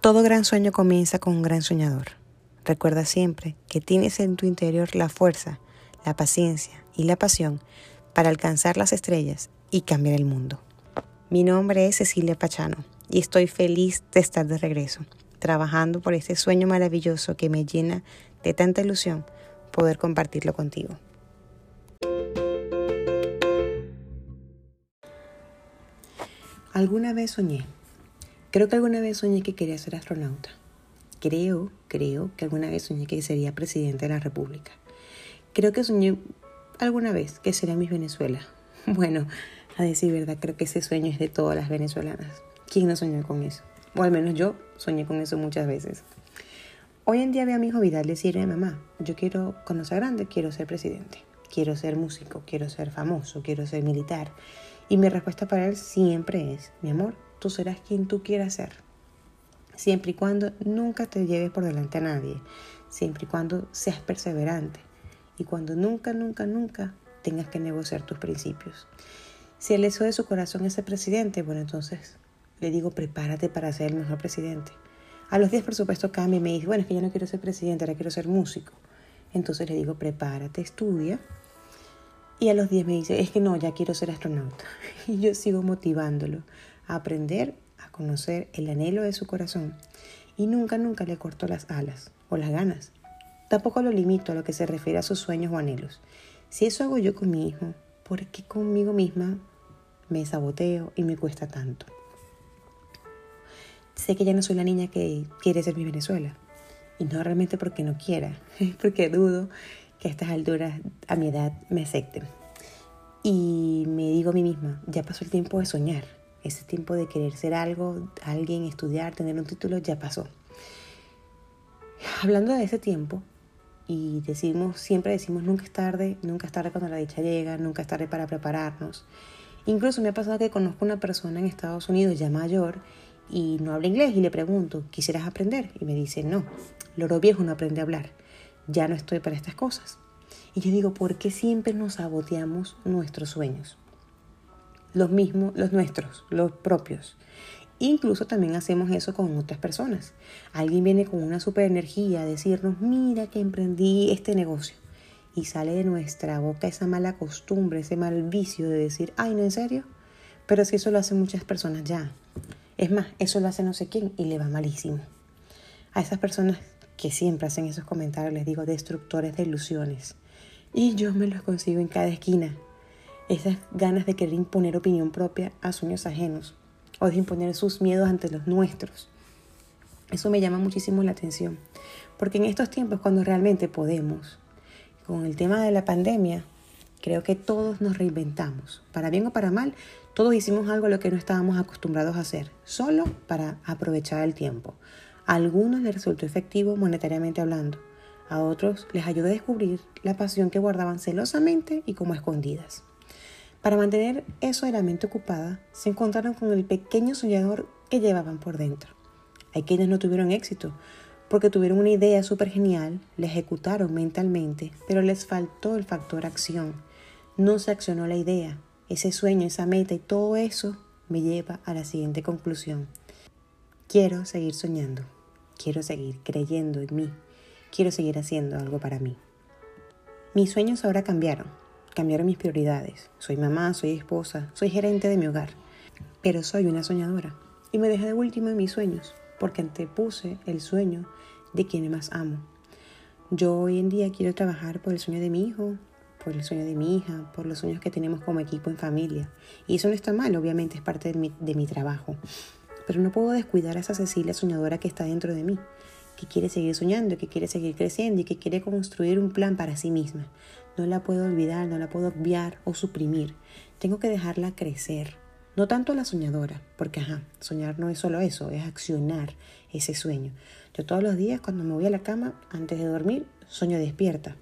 Todo gran sueño comienza con un gran soñador. Recuerda siempre que tienes en tu interior la fuerza, la paciencia y la pasión para alcanzar las estrellas y cambiar el mundo. Mi nombre es Cecilia Pachano y estoy feliz de estar de regreso, trabajando por este sueño maravilloso que me llena de tanta ilusión poder compartirlo contigo. Alguna vez soñé Creo que alguna vez soñé que quería ser astronauta. Creo, creo que alguna vez soñé que sería presidente de la República. Creo que soñé alguna vez que sería Miss Venezuela. Bueno, a decir verdad, creo que ese sueño es de todas las venezolanas. ¿Quién no soñó con eso? O al menos yo soñé con eso muchas veces. Hoy en día veo a mi hijo Vidal decirle, mamá, yo quiero, cuando sea grande, quiero ser presidente. Quiero ser músico, quiero ser famoso, quiero ser militar. Y mi respuesta para él siempre es, mi amor, tú serás quien tú quieras ser. Siempre y cuando nunca te lleves por delante a nadie. Siempre y cuando seas perseverante. Y cuando nunca, nunca, nunca tengas que negociar tus principios. Si el deseo de su corazón es ser presidente, bueno, entonces le digo, prepárate para ser el mejor presidente. A los días, por supuesto, cambia y me dice, bueno, es que yo no quiero ser presidente, ahora quiero ser músico. Entonces le digo, prepárate, estudia. Y a los días me dice, es que no, ya quiero ser astronauta. Y yo sigo motivándolo aprender a conocer el anhelo de su corazón y nunca, nunca le corto las alas o las ganas. Tampoco lo limito a lo que se refiere a sus sueños o anhelos. Si eso hago yo con mi hijo, ¿por qué conmigo misma me saboteo y me cuesta tanto? Sé que ya no soy la niña que quiere ser mi Venezuela. Y no realmente porque no quiera, porque dudo que a estas alturas, a mi edad, me acepten. Y me digo a mí misma, ya pasó el tiempo de soñar. Ese tiempo de querer ser algo, alguien, estudiar, tener un título, ya pasó. Hablando de ese tiempo, y decimos, siempre decimos nunca es tarde, nunca es tarde cuando la dicha llega, nunca es tarde para prepararnos. Incluso me ha pasado que conozco una persona en Estados Unidos ya mayor y no habla inglés y le pregunto, ¿quisieras aprender? Y me dice, no, loro viejo no aprende a hablar, ya no estoy para estas cosas. Y yo digo, ¿por qué siempre nos saboteamos nuestros sueños? Los mismos, los nuestros, los propios. Incluso también hacemos eso con otras personas. Alguien viene con una super energía a decirnos, mira que emprendí este negocio. Y sale de nuestra boca esa mala costumbre, ese mal vicio de decir, ay, no, en serio. Pero si eso lo hacen muchas personas ya. Es más, eso lo hace no sé quién y le va malísimo. A esas personas que siempre hacen esos comentarios les digo destructores de ilusiones. Y yo me los consigo en cada esquina esas ganas de querer imponer opinión propia a sueños ajenos o de imponer sus miedos ante los nuestros. Eso me llama muchísimo la atención, porque en estos tiempos cuando realmente podemos, con el tema de la pandemia, creo que todos nos reinventamos, para bien o para mal, todos hicimos algo lo que no estábamos acostumbrados a hacer, solo para aprovechar el tiempo. A algunos les resultó efectivo monetariamente hablando, a otros les ayudó a descubrir la pasión que guardaban celosamente y como escondidas. Para mantener eso de la mente ocupada, se encontraron con el pequeño soñador que llevaban por dentro. Hay quienes no tuvieron éxito porque tuvieron una idea súper genial, la ejecutaron mentalmente, pero les faltó el factor acción. No se accionó la idea, ese sueño, esa meta y todo eso me lleva a la siguiente conclusión. Quiero seguir soñando, quiero seguir creyendo en mí, quiero seguir haciendo algo para mí. Mis sueños ahora cambiaron cambiaron mis prioridades. Soy mamá, soy esposa, soy gerente de mi hogar, pero soy una soñadora y me dejé de último en mis sueños porque antepuse el sueño de quienes más amo. Yo hoy en día quiero trabajar por el sueño de mi hijo, por el sueño de mi hija, por los sueños que tenemos como equipo en familia. Y eso no está mal, obviamente es parte de mi trabajo. Pero no puedo descuidar a esa Cecilia soñadora que está dentro de mí, que quiere seguir soñando, que quiere seguir creciendo y que quiere construir un plan para sí misma. No la puedo olvidar, no la puedo obviar o suprimir. Tengo que dejarla crecer. No tanto la soñadora, porque ajá, soñar no es solo eso, es accionar ese sueño. Yo todos los días cuando me voy a la cama, antes de dormir, sueño despierta.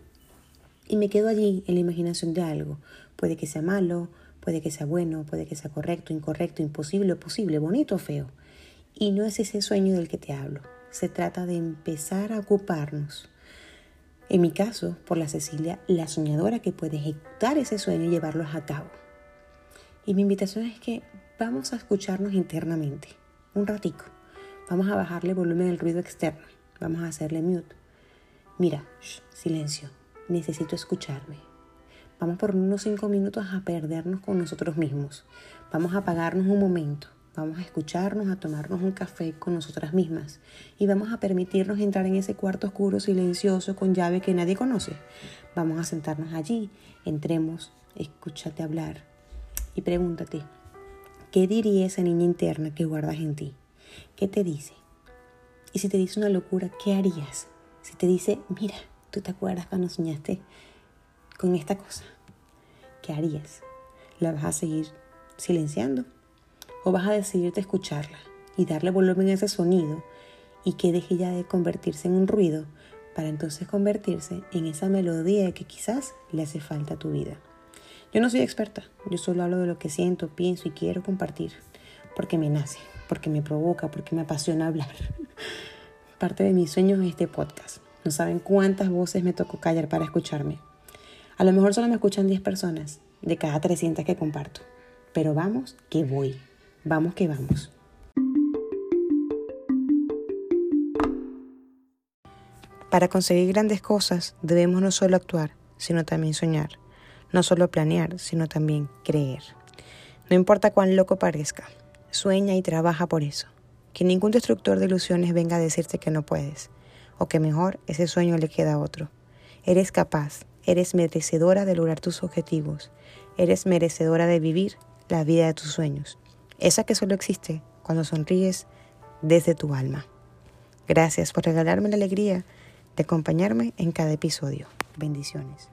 Y me quedo allí en la imaginación de algo. Puede que sea malo, puede que sea bueno, puede que sea correcto, incorrecto, imposible posible, bonito o feo. Y no es ese sueño del que te hablo. Se trata de empezar a ocuparnos en mi caso, por la Cecilia, la soñadora que puede ejecutar ese sueño y llevarlo a cabo. Y mi invitación es que vamos a escucharnos internamente, un ratico. Vamos a bajarle volumen al ruido externo. Vamos a hacerle mute. Mira, silencio. Necesito escucharme. Vamos por unos cinco minutos a perdernos con nosotros mismos. Vamos a apagarnos un momento. Vamos a escucharnos, a tomarnos un café con nosotras mismas y vamos a permitirnos entrar en ese cuarto oscuro, silencioso, con llave que nadie conoce. Vamos a sentarnos allí, entremos, escúchate hablar y pregúntate, ¿qué diría esa niña interna que guardas en ti? ¿Qué te dice? Y si te dice una locura, ¿qué harías? Si te dice, mira, tú te acuerdas cuando soñaste con esta cosa, ¿qué harías? ¿La vas a seguir silenciando? ¿O vas a decidirte escucharla y darle volumen a ese sonido y que deje ya de convertirse en un ruido para entonces convertirse en esa melodía que quizás le hace falta a tu vida? Yo no soy experta, yo solo hablo de lo que siento, pienso y quiero compartir, porque me nace, porque me provoca, porque me apasiona hablar. Parte de mis sueños es este podcast. No saben cuántas voces me tocó callar para escucharme. A lo mejor solo me escuchan 10 personas de cada 300 que comparto. Pero vamos que voy. Vamos que vamos. Para conseguir grandes cosas debemos no solo actuar, sino también soñar. No solo planear, sino también creer. No importa cuán loco parezca, sueña y trabaja por eso. Que ningún destructor de ilusiones venga a decirte que no puedes, o que mejor ese sueño le queda a otro. Eres capaz, Eres merecedora de lograr tus objetivos. Eres merecedora de vivir la vida de tus sueños. Esa que solo existe cuando sonríes desde tu alma. Gracias por regalarme la alegría de acompañarme en cada episodio. Bendiciones.